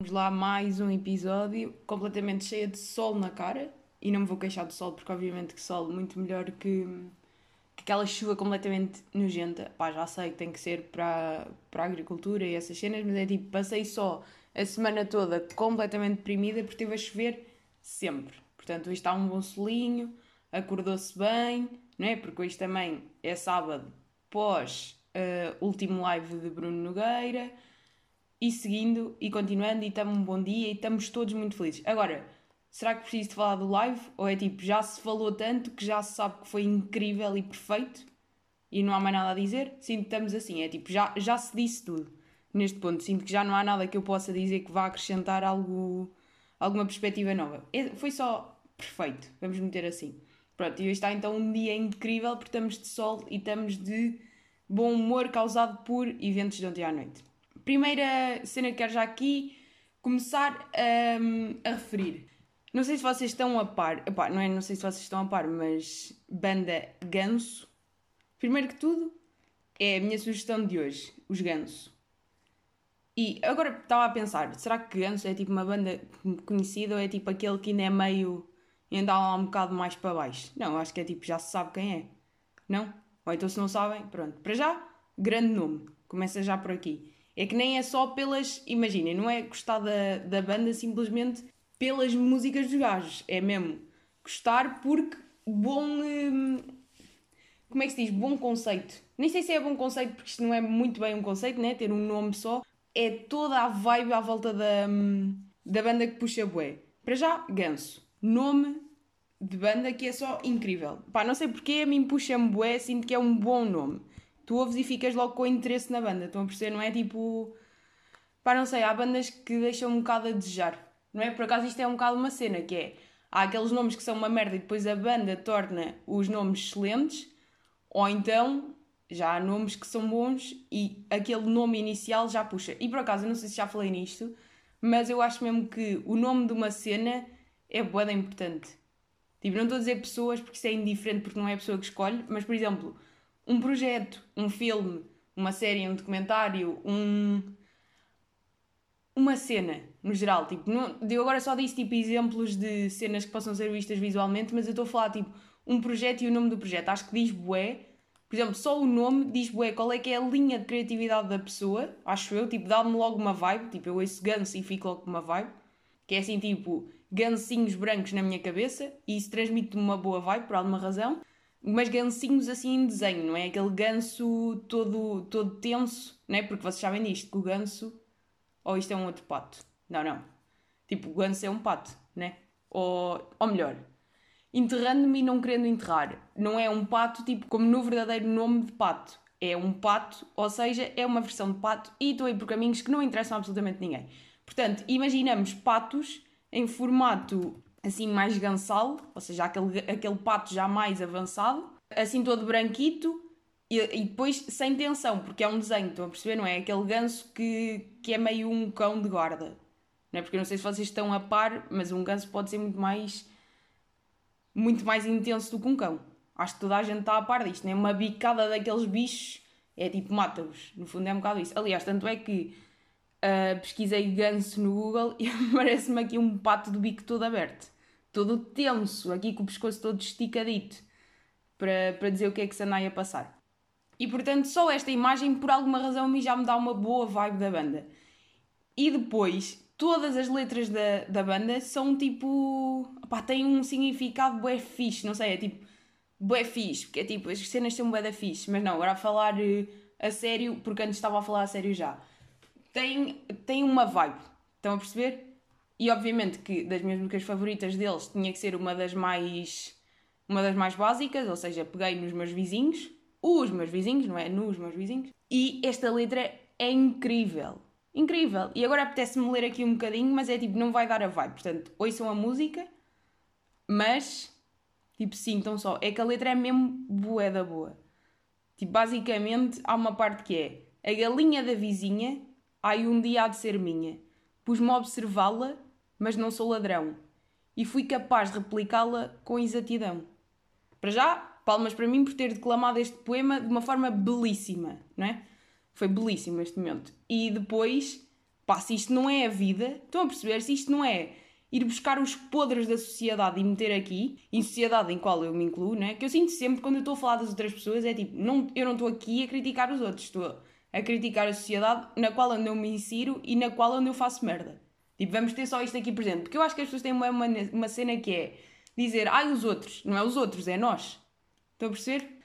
Vamos lá mais um episódio completamente cheio de sol na cara. E não me vou queixar do sol, porque obviamente que sol muito melhor que, que aquela chuva completamente nojenta. Pá, já sei que tem que ser para, para a agricultura e essas cenas, mas é tipo, passei só a semana toda completamente deprimida porque esteve a chover sempre. Portanto, hoje está um bom solinho, acordou-se bem, não é? Porque hoje também é sábado pós uh, último live de Bruno Nogueira e seguindo e continuando e estamos um bom dia e estamos todos muito felizes. Agora, será que preciso de falar do live? Ou é tipo, já se falou tanto que já se sabe que foi incrível e perfeito e não há mais nada a dizer? Sinto que estamos assim, é tipo, já, já se disse tudo neste ponto. Sinto que já não há nada que eu possa dizer que vá acrescentar algo, alguma perspectiva nova. É, foi só perfeito, vamos meter assim. Pronto, e hoje está então um dia incrível porque estamos de sol e estamos de bom humor causado por eventos de ontem à noite primeira cena que quero já aqui começar um, a referir. Não sei se vocês estão a par, não é não sei se vocês estão a par, mas banda Ganso. Primeiro que tudo, é a minha sugestão de hoje, os Ganso. E agora estava a pensar, será que Ganso é tipo uma banda conhecida ou é tipo aquele que ainda é meio ainda lá um bocado mais para baixo? Não, acho que é tipo, já se sabe quem é. Não? Ou então se não sabem, pronto. Para já, grande nome. Começa já por aqui. É que nem é só pelas. Imaginem, não é gostar da, da banda simplesmente pelas músicas dos gajos. É mesmo gostar porque bom. Hum, como é que se diz? Bom conceito. Nem sei se é bom conceito porque isto não é muito bem um conceito, né? Ter um nome só. É toda a vibe à volta da, hum, da banda que puxa bué. Para já, Ganso. Nome de banda que é só incrível. Pá, não sei porque a mim puxa-me bué, sinto que é um bom nome tu ouves e ficas logo com interesse na banda. Estão a perceber? Não é tipo. Pá, não sei, há bandas que deixam um bocado a desejar. Não é? Por acaso isto é um bocado uma cena, que é. Há aqueles nomes que são uma merda e depois a banda torna os nomes excelentes, ou então já há nomes que são bons e aquele nome inicial já puxa. E por acaso, eu não sei se já falei nisto, mas eu acho mesmo que o nome de uma cena é boa importante. Tipo, não estou a dizer pessoas porque isso é indiferente porque não é a pessoa que escolhe, mas por exemplo, um projeto, um filme, uma série, um documentário, um uma cena, no geral, tipo, não, eu agora só disse tipo exemplos de cenas que possam ser vistas visualmente, mas eu estou a falar tipo um projeto e o nome do projeto. Acho que diz bué, por exemplo, só o nome diz bué qual é que é a linha de criatividade da pessoa, acho eu, tipo, dá-me logo uma vibe, tipo, eu ouço Guns e fico logo com uma vibe, que é assim, tipo, gancinhos brancos na minha cabeça, e isso transmite-me uma boa vibe, por alguma razão mas gancinhos assim em desenho, não é? Aquele ganso todo, todo tenso, não é? Porque vocês sabem disto, que o ganso. Ou isto é um outro pato? Não, não. Tipo, o ganso é um pato, né? Ou, ou melhor, enterrando-me e não querendo enterrar. Não é um pato, tipo, como no verdadeiro nome de pato. É um pato, ou seja, é uma versão de pato e estou aí por caminhos que não interessam absolutamente ninguém. Portanto, imaginamos patos em formato assim mais gansal, ou seja, aquele, aquele pato já mais avançado, assim todo branquito e, e, depois sem tensão, porque é um desenho, estão a perceber? Não é aquele ganso que, que é meio um cão de guarda. Não é? Porque eu não sei se vocês estão a par, mas um ganso pode ser muito mais muito mais intenso do que um cão. Acho que toda a gente está a par disto, é Uma bicada daqueles bichos é tipo mata-os. No fundo é um bocado isso. Aliás, tanto é que Uh, pesquisei ganso no Google e aparece-me aqui um pato do bico todo aberto, todo tenso, aqui com o pescoço todo esticadito, para, para dizer o que é que se anda a passar. E portanto, só esta imagem, por alguma razão, mim já me dá uma boa vibe da banda. E depois, todas as letras da, da banda são tipo. pá, têm um significado bué fixe, não sei, é tipo. bué fixe, porque é tipo, as cenas são bué da fixe, mas não, agora a falar uh, a sério, porque antes estava a falar a sério já tem, tem uma vibe. Estão a perceber? E obviamente que das minhas músicas favoritas deles tinha que ser uma das mais uma das mais básicas, ou seja, peguei nos meus vizinhos, os meus vizinhos, não é? Nos meus vizinhos. E esta letra é incrível. Incrível. E agora apetece-me ler aqui um bocadinho, mas é tipo, não vai dar a vibe. Portanto, ouçam a música, mas tipo, sintam só. É que a letra é mesmo bué da boa. Tipo, basicamente há uma parte que é a galinha da vizinha Ai, um dia há de ser minha. Pus-me a observá-la, mas não sou ladrão. E fui capaz de replicá-la com exatidão. Para já, palmas para mim por ter declamado este poema de uma forma belíssima, não é? Foi belíssimo este momento. E depois, pá, se isto não é a vida, estão a perceber? Se isto não é ir buscar os podres da sociedade e meter aqui, em sociedade em qual eu me incluo, né? Que eu sinto sempre quando eu estou a falar das outras pessoas, é tipo, não, eu não estou aqui a criticar os outros, estou a criticar a sociedade na qual eu me insiro e na qual eu faço merda. Tipo, vamos ter só isto aqui presente. Porque eu acho que as pessoas têm uma, uma, uma cena que é dizer, ai, os outros. Não é os outros, é nós. Estão a perceber?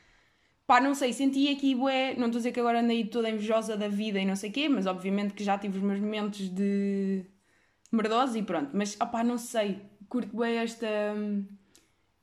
Pá, não sei, senti aqui, bué, não estou a dizer que agora andei toda invejosa da vida e não sei o quê, mas obviamente que já tive os meus momentos de merdosa e pronto. Mas, opá, não sei, curto bem esta,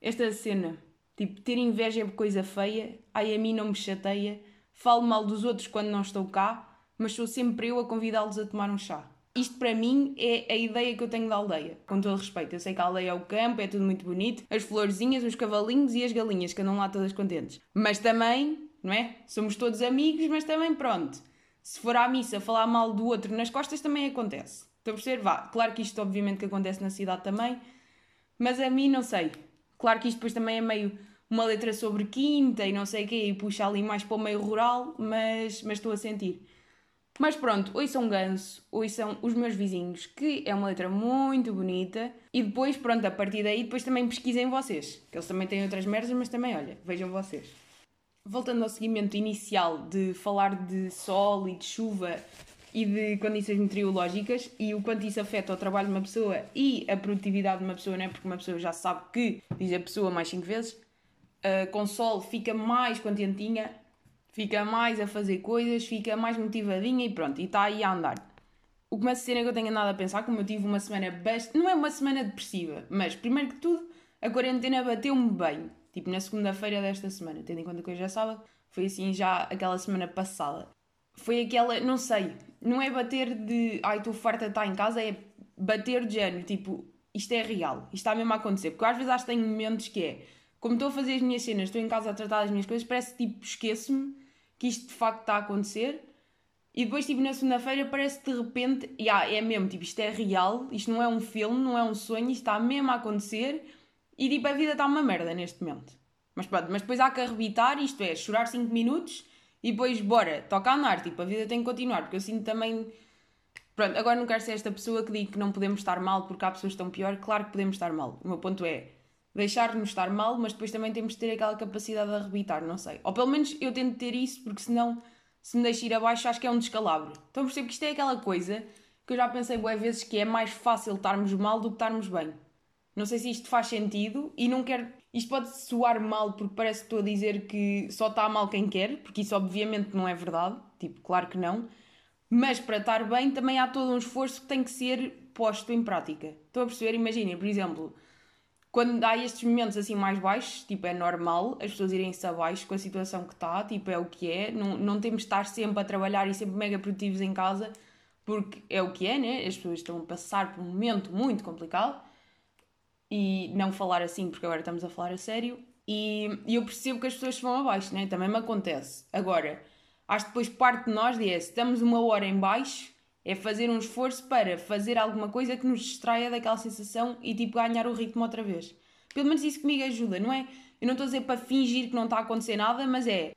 esta cena. Tipo, ter inveja é coisa feia, ai, a mim não me chateia, falo mal dos outros quando não estou cá, mas sou sempre eu a convidá-los a tomar um chá. Isto para mim é a ideia que eu tenho da aldeia, com todo respeito. Eu sei que a aldeia é o campo, é tudo muito bonito, as florzinhas, os cavalinhos e as galinhas que andam lá todas contentes. Mas também, não é? Somos todos amigos, mas também pronto. Se for à missa falar mal do outro nas costas também acontece. Estou a? Vá. Claro que isto obviamente que acontece na cidade também, mas a mim não sei. Claro que isto depois também é meio uma letra sobre quinta e não sei o quê, e puxa ali mais para o meio rural, mas, mas estou a sentir. Mas pronto, oi são Ganso, oi são os meus vizinhos, que é uma letra muito bonita. E depois, pronto, a partir daí, depois também pesquisem vocês, que eles também têm outras merdas, mas também, olha, vejam vocês. Voltando ao seguimento inicial de falar de sol e de chuva e de condições meteorológicas e o quanto isso afeta o trabalho de uma pessoa e a produtividade de uma pessoa, não é? Porque uma pessoa já sabe que, diz a pessoa mais 5 vezes, com sol fica mais contentinha, fica mais a fazer coisas, fica mais motivadinha e pronto, e está aí a andar. O que uma cena que eu tenho andado a pensar, como eu tive uma semana bastante. Não é uma semana depressiva, mas primeiro que tudo, a quarentena bateu-me bem. Tipo, na segunda-feira desta semana, tendo em conta que hoje é sábado, foi assim já aquela semana passada. Foi aquela, não sei, não é bater de ai, estou farta de estar em casa, é bater de género, tipo, isto é real, isto está mesmo a acontecer. Porque às vezes acho que tenho momentos que é, como estou a fazer as minhas cenas, estou em casa a tratar das minhas coisas, parece tipo, esqueço-me que isto de facto está a acontecer. E depois, tipo, na segunda-feira parece que de repente, yeah, é mesmo, tipo, isto é real, isto não é um filme, não é um sonho, isto está mesmo a acontecer e, tipo, a vida está uma merda neste momento. Mas pronto, mas depois há que arrebitar, isto é, chorar 5 minutos e depois, bora, toca a andar, tipo, a vida tem que continuar, porque eu sinto também... Pronto, agora não quero ser esta pessoa que diga que não podemos estar mal porque há pessoas que estão pior, claro que podemos estar mal. O meu ponto é, deixar-nos estar mal, mas depois também temos de ter aquela capacidade de arrebitar, não sei. Ou pelo menos eu tento ter isso, porque senão, se me deixo ir abaixo, acho que é um descalabro. Então percebo que isto é aquela coisa que eu já pensei boas vezes que é mais fácil estarmos mal do que estarmos bem. Não sei se isto faz sentido e não quero. Isto pode soar mal porque parece que estou a dizer que só está mal quem quer, porque isso obviamente não é verdade, tipo, claro que não. Mas para estar bem também há todo um esforço que tem que ser posto em prática. Estão a perceber? Imaginem, por exemplo, quando há estes momentos assim mais baixos, tipo, é normal as pessoas irem-se abaixo com a situação que está, tipo, é o que é. Não, não temos de estar sempre a trabalhar e sempre mega produtivos em casa, porque é o que é, né? As pessoas estão a passar por um momento muito complicado. E não falar assim, porque agora estamos a falar a sério. E, e eu percebo que as pessoas vão abaixo, né? Também me acontece. Agora, acho que depois parte de nós é, se estamos uma hora em baixo, é fazer um esforço para fazer alguma coisa que nos distraia daquela sensação e tipo ganhar o ritmo outra vez. Pelo menos isso comigo ajuda, não é? Eu não estou a dizer para fingir que não está a acontecer nada, mas é.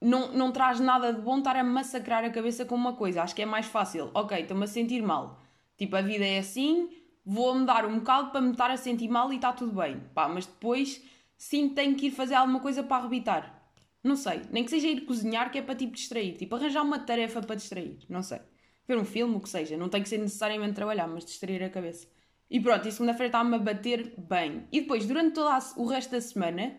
Não, não traz nada de bom estar a massacrar a cabeça com uma coisa. Acho que é mais fácil. Ok, estou-me a sentir mal. Tipo, a vida é assim, vou-me dar um bocado para me estar a sentir mal e está tudo bem. Pá, mas depois sim tenho que ir fazer alguma coisa para arrebitar. Não sei. Nem que seja ir cozinhar, que é para tipo distrair. Tipo, arranjar uma tarefa para distrair. Não sei ver um filme, o que seja. Não tem que ser necessariamente trabalhar, mas distrair a cabeça. E pronto, e segunda-feira está-me a bater bem. E depois, durante todo o resto da semana,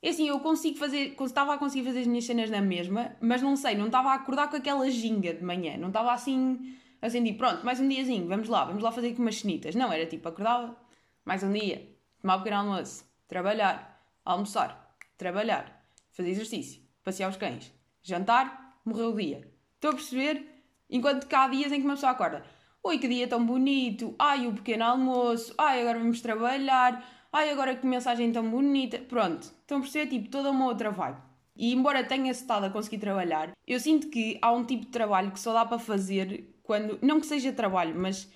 é assim, eu consigo fazer, estava a conseguir fazer as minhas cenas na mesma, mas não sei, não estava a acordar com aquela ginga de manhã, não estava assim, assim, tipo, pronto, mais um diazinho, vamos lá, vamos lá fazer com umas cenitas. Não, era tipo, acordava, mais um dia, tomar um pequeno almoço, trabalhar, almoçar, trabalhar, fazer exercício, passear os cães, jantar, morreu o dia. Estou a perceber? Enquanto que há dias em que uma pessoa acorda, oi que dia tão bonito, ai o pequeno almoço, ai agora vamos trabalhar, ai agora que mensagem tão bonita. Pronto, estão a perceber? Tipo, toda uma outra vibe. E embora tenha estado a conseguir trabalhar, eu sinto que há um tipo de trabalho que só dá para fazer quando. Não que seja trabalho, mas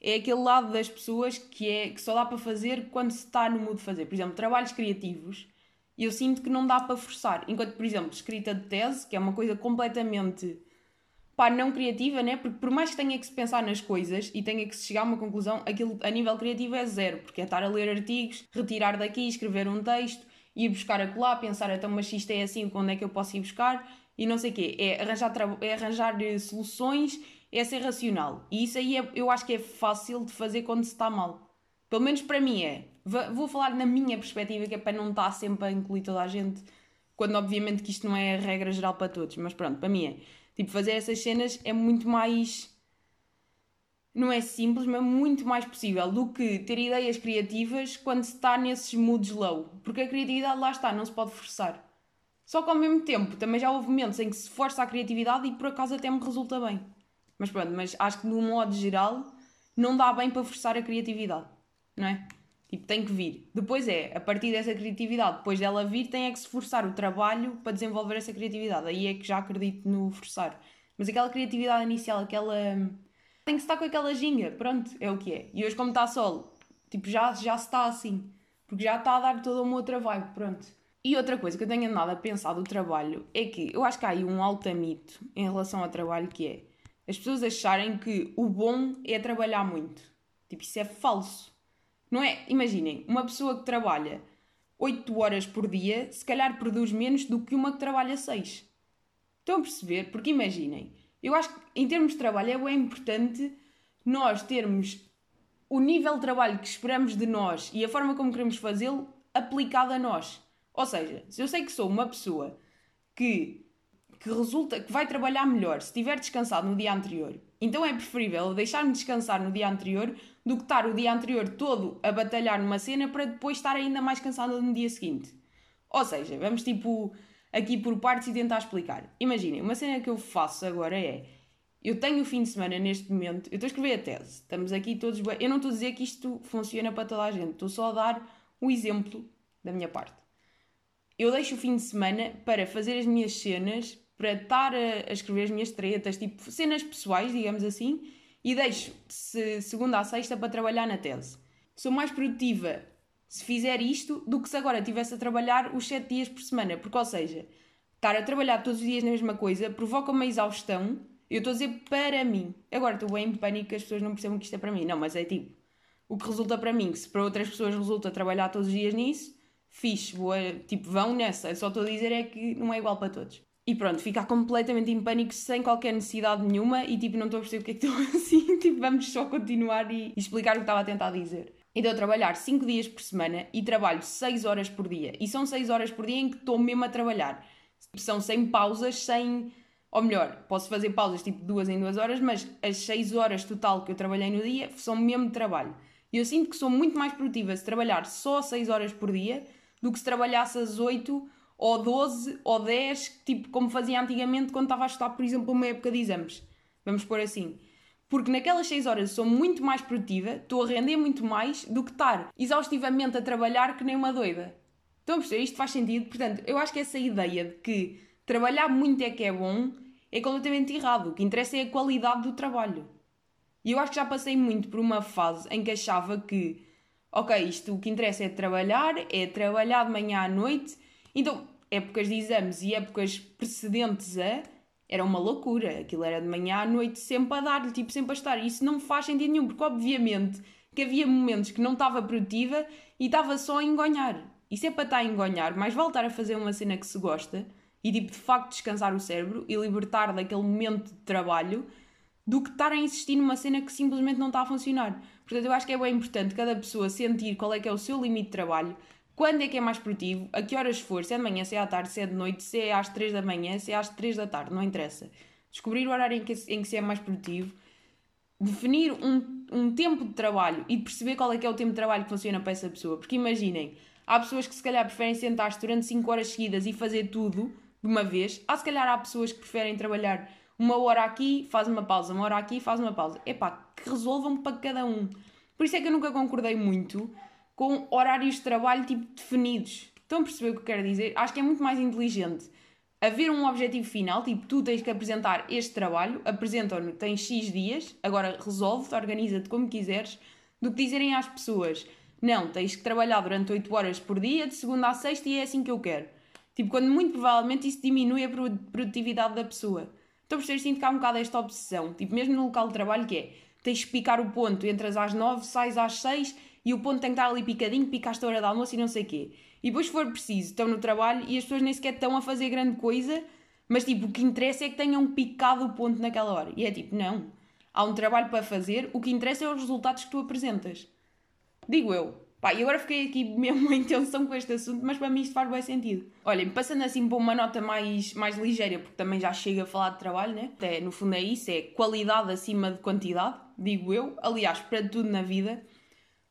é aquele lado das pessoas que, é, que só dá para fazer quando se está no mood de fazer. Por exemplo, trabalhos criativos, eu sinto que não dá para forçar. Enquanto, por exemplo, escrita de tese, que é uma coisa completamente pá, não criativa, né? Porque por mais que tenha que se pensar nas coisas e tenha que se chegar a uma conclusão, aquilo a nível criativo é zero, porque é estar a ler artigos, retirar daqui, escrever um texto, ir buscar acolá, pensar, então, mas se isto é assim, quando é que eu posso ir buscar? E não sei o quê. É arranjar, é arranjar eh, soluções, é ser racional. E isso aí é, eu acho que é fácil de fazer quando se está mal. Pelo menos para mim é. Vou falar na minha perspectiva, que é para não estar sempre a incluir toda a gente, quando obviamente que isto não é a regra geral para todos, mas pronto, para mim é Tipo, fazer essas cenas é muito mais. Não é simples, mas muito mais possível do que ter ideias criativas quando se está nesses moods low. Porque a criatividade lá está, não se pode forçar. Só que ao mesmo tempo também já houve momentos em que se força a criatividade e por acaso até me resulta bem. Mas pronto, mas acho que no modo geral não dá bem para forçar a criatividade, não é? Tipo, tem que vir. Depois é, a partir dessa criatividade, depois dela vir, tem é que se forçar o trabalho para desenvolver essa criatividade. Aí é que já acredito no forçar. Mas aquela criatividade inicial, aquela. Tem que estar com aquela ginga, pronto, é o que é. E hoje, como está sol, tipo, já, já se está assim. Porque já está a dar toda uma outra vibe, pronto. E outra coisa que eu tenho andado a pensar do trabalho é que eu acho que há aí um alto mito em relação ao trabalho que é as pessoas acharem que o bom é trabalhar muito. Tipo, isso é falso. Não é? Imaginem, uma pessoa que trabalha 8 horas por dia, se calhar produz menos do que uma que trabalha 6. Estão a perceber? Porque imaginem, eu acho que em termos de trabalho é importante nós termos o nível de trabalho que esperamos de nós e a forma como queremos fazê-lo aplicado a nós. Ou seja, se eu sei que sou uma pessoa que, que resulta que vai trabalhar melhor se estiver descansado no dia anterior, então é preferível deixar-me descansar no dia anterior do que estar o dia anterior todo a batalhar numa cena para depois estar ainda mais cansada no dia seguinte. Ou seja, vamos tipo aqui por partes e tentar explicar. Imaginem, uma cena que eu faço agora é. Eu tenho o fim de semana neste momento, eu estou a escrever a tese, estamos aqui todos. Eu não estou a dizer que isto funciona para toda a gente, estou só a dar o exemplo da minha parte. Eu deixo o fim de semana para fazer as minhas cenas, para estar a, a escrever as minhas tretas, tipo cenas pessoais, digamos assim, e deixo se, segunda a sexta para trabalhar na tese. Sou mais produtiva se fizer isto do que se agora estivesse a trabalhar os 7 dias por semana. Porque, ou seja, estar a trabalhar todos os dias na mesma coisa provoca uma exaustão. Eu estou a dizer para mim. Agora estou bem em pânico que as pessoas não percebam que isto é para mim. Não, mas é tipo, o que resulta para mim, se para outras pessoas resulta trabalhar todos os dias nisso, fixe, boa, tipo, vão nessa. Só estou a dizer é que não é igual para todos. E pronto, ficar completamente em pânico sem qualquer necessidade nenhuma e tipo, não estou a perceber porque é que estou assim, tipo, vamos só continuar e explicar o que estava a tentar dizer. Então eu trabalhar 5 dias por semana e trabalho 6 horas por dia. E são 6 horas por dia em que estou mesmo a trabalhar. São sem pausas, sem. Ou melhor, posso fazer pausas tipo duas em duas horas, mas as 6 horas total que eu trabalhei no dia são mesmo de trabalho. E eu sinto que sou muito mais produtiva se trabalhar só 6 horas por dia do que se trabalhasse as 8 ou 12 ou 10, tipo como fazia antigamente quando estava a estudar, por exemplo, uma época de exames. Vamos pôr assim. Porque naquelas 6 horas sou muito mais produtiva, estou a render muito mais do que estar exaustivamente a trabalhar que nem uma doida. Estão a perceber? Isto faz sentido? Portanto, eu acho que essa ideia de que trabalhar muito é que é bom é completamente errado. O que interessa é a qualidade do trabalho. E eu acho que já passei muito por uma fase em que achava que, ok, isto o que interessa é trabalhar, é trabalhar de manhã à noite então, épocas de exames e épocas precedentes a era uma loucura. Aquilo era de manhã à noite, sempre a dar-lhe, tipo, sempre a estar. E isso não faz sentido nenhum, porque obviamente que havia momentos que não estava produtiva e estava só a engonhar. Se é para estar a engonhar, mais vale estar a fazer uma cena que se gosta e, tipo, de facto descansar o cérebro e libertar daquele momento de trabalho do que estar a insistir numa cena que simplesmente não está a funcionar. Portanto, eu acho que é bem importante cada pessoa sentir qual é que é o seu limite de trabalho, quando é que é mais produtivo, a que horas for, se é de manhã, se é à tarde, se é de noite, se é às 3 da manhã, se é às 3 da tarde, não interessa. Descobrir o horário em que, em que se é mais produtivo, definir um, um tempo de trabalho e perceber qual é que é o tempo de trabalho que funciona para essa pessoa. Porque imaginem, há pessoas que se calhar preferem sentar-se durante 5 horas seguidas e fazer tudo de uma vez. Há se calhar há pessoas que preferem trabalhar uma hora aqui, faz uma pausa, uma hora aqui, faz uma pausa. Epá, que resolvam para cada um. Por isso é que eu nunca concordei muito com horários de trabalho tipo definidos. Estão a perceber o que eu quero dizer? Acho que é muito mais inteligente haver um objetivo final, tipo, tu tens que apresentar este trabalho, apresentam-no, tens X dias, agora resolve-te, organiza-te como quiseres, do que dizerem às pessoas, não, tens que trabalhar durante 8 horas por dia, de segunda a sexta, e é assim que eu quero. Tipo, quando muito provavelmente isso diminui a produtividade da pessoa. Estou a perceber, sinto que há um bocado esta obsessão, tipo, mesmo no local de trabalho, que é tens de picar o ponto, entras às 9, sais às 6 e o ponto tem que estar ali picadinho, picaste a hora de almoço e não sei o quê. E depois, se for preciso, estão no trabalho e as pessoas nem sequer estão a fazer grande coisa, mas tipo, o que interessa é que tenham picado o ponto naquela hora. E é tipo, não. Há um trabalho para fazer, o que interessa é os resultados que tu apresentas. Digo eu. Pá, e agora fiquei aqui mesmo em tensão com este assunto, mas para mim isto faz bem sentido. Olhem, passando assim para uma nota mais, mais ligeira, porque também já chega a falar de trabalho, né? Até no fundo é isso, é qualidade acima de quantidade, digo eu. Aliás, para tudo na vida.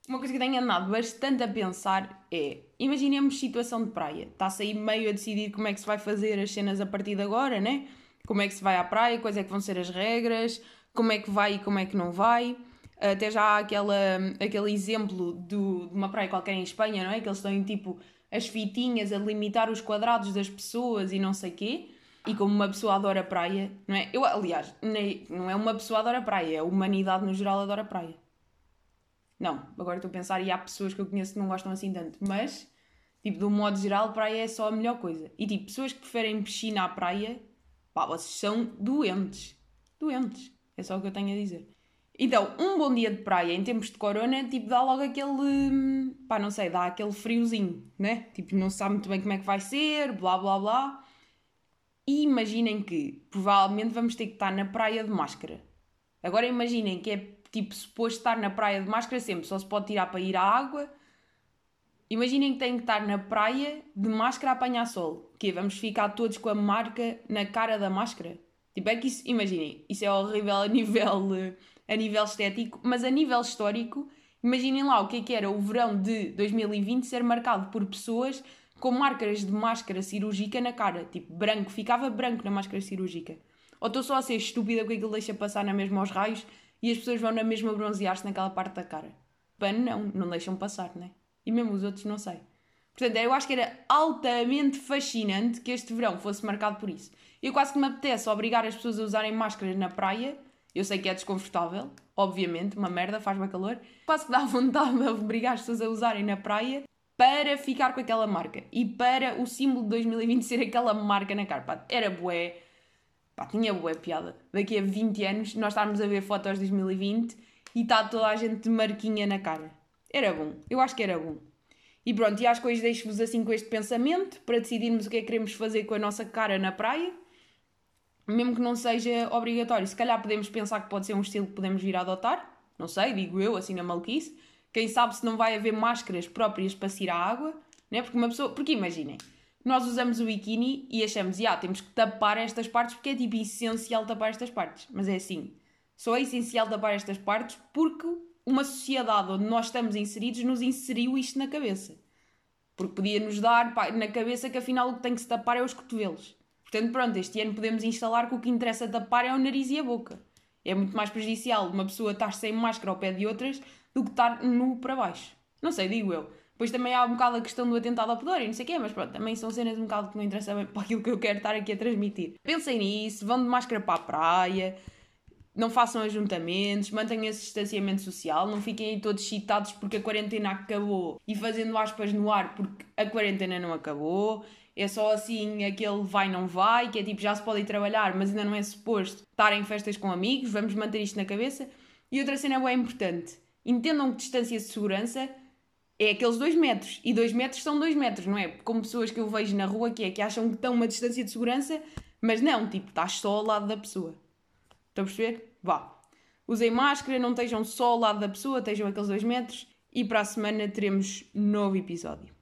Uma coisa que tenho andado bastante a pensar é: imaginemos situação de praia. Está-se aí meio a decidir como é que se vai fazer as cenas a partir de agora, né? Como é que se vai à praia, quais é que vão ser as regras, como é que vai e como é que não vai. Até já há aquela, aquele exemplo do, de uma praia qualquer em Espanha, não é? Que eles têm tipo as fitinhas a limitar os quadrados das pessoas e não sei quê. E como uma pessoa adora praia, não é? Eu, aliás, não é uma pessoa adora praia, é a humanidade no geral adora praia. Não, agora estou a pensar e há pessoas que eu conheço que não gostam assim tanto, mas, tipo, de um modo geral, praia é só a melhor coisa. E, tipo, pessoas que preferem piscina à praia, pá, vocês são doentes. Doentes. É só o que eu tenho a dizer. Então, um bom dia de praia em tempos de corona, tipo, dá logo aquele. pá, não sei, dá aquele friozinho, né? Tipo, não se sabe muito bem como é que vai ser, blá blá blá. E imaginem que provavelmente vamos ter que estar na praia de máscara. Agora imaginem que é tipo suposto estar na praia de máscara sempre, só se pode tirar para ir à água. Imaginem que têm que estar na praia de máscara a apanhar sol. Que vamos ficar todos com a marca na cara da máscara. Tipo, é que isso, imaginem, isso é horrível a nível, a nível estético, mas a nível histórico, imaginem lá o que é que era o verão de 2020 ser marcado por pessoas com marcas de máscara cirúrgica na cara. Tipo, branco, ficava branco na máscara cirúrgica. Ou estou só a ser estúpida porque aquilo deixa passar na mesma aos raios e as pessoas vão na mesma bronzear-se naquela parte da cara. Pano não, não deixam passar, né? E mesmo os outros não sei. Portanto, eu acho que era altamente fascinante que este verão fosse marcado por isso. Eu quase que me apetece obrigar as pessoas a usarem máscaras na praia. Eu sei que é desconfortável, obviamente, uma merda, faz-me calor. Quase que dá vontade de obrigar as pessoas a usarem na praia para ficar com aquela marca. E para o símbolo de 2020 ser aquela marca na cara. Pá, era bué. Pá, tinha bué piada. Daqui a 20 anos nós estarmos a ver fotos de 2020 e está toda a gente de marquinha na cara. Era bom. Eu acho que era bom. E pronto, e acho que hoje deixo-vos assim com este pensamento para decidirmos o que é que queremos fazer com a nossa cara na praia. Mesmo que não seja obrigatório, se calhar podemos pensar que pode ser um estilo que podemos vir a adotar. Não sei, digo eu, assim na maluquice. Quem sabe se não vai haver máscaras próprias para ir à água, né? Porque uma pessoa. Porque imaginem, nós usamos o biquíni e achamos, ah, temos que tapar estas partes porque é tipo essencial tapar estas partes. Mas é assim, só é essencial tapar estas partes porque uma sociedade onde nós estamos inseridos nos inseriu isto na cabeça. Porque podia nos dar pá, na cabeça que afinal o que tem que se tapar é os cotovelos. Portanto, pronto, este ano podemos instalar que o que interessa tapar é o nariz e a boca. É muito mais prejudicial uma pessoa estar sem máscara ao pé de outras do que estar nu para baixo. Não sei, digo eu. Depois também há um bocado a questão do atentado ao pudor e não sei o quê, mas pronto, também são cenas um bocado que não interessam bem para aquilo que eu quero estar aqui a transmitir. Pensem nisso, vão de máscara para a praia, não façam ajuntamentos, mantenham esse distanciamento social, não fiquem aí todos excitados porque a quarentena acabou e fazendo aspas no ar porque a quarentena não acabou. É só assim aquele vai não vai, que é tipo já se pode ir trabalhar, mas ainda não é suposto estar em festas com amigos, vamos manter isto na cabeça. E outra cena bem importante, entendam que distância de segurança é aqueles dois metros, e dois metros são dois metros, não é? Como pessoas que eu vejo na rua que é que acham que estão uma distância de segurança, mas não, tipo, estás só ao lado da pessoa. Estão a perceber? Vá. Usem máscara, não estejam só ao lado da pessoa, estejam aqueles dois metros. E para a semana teremos novo episódio.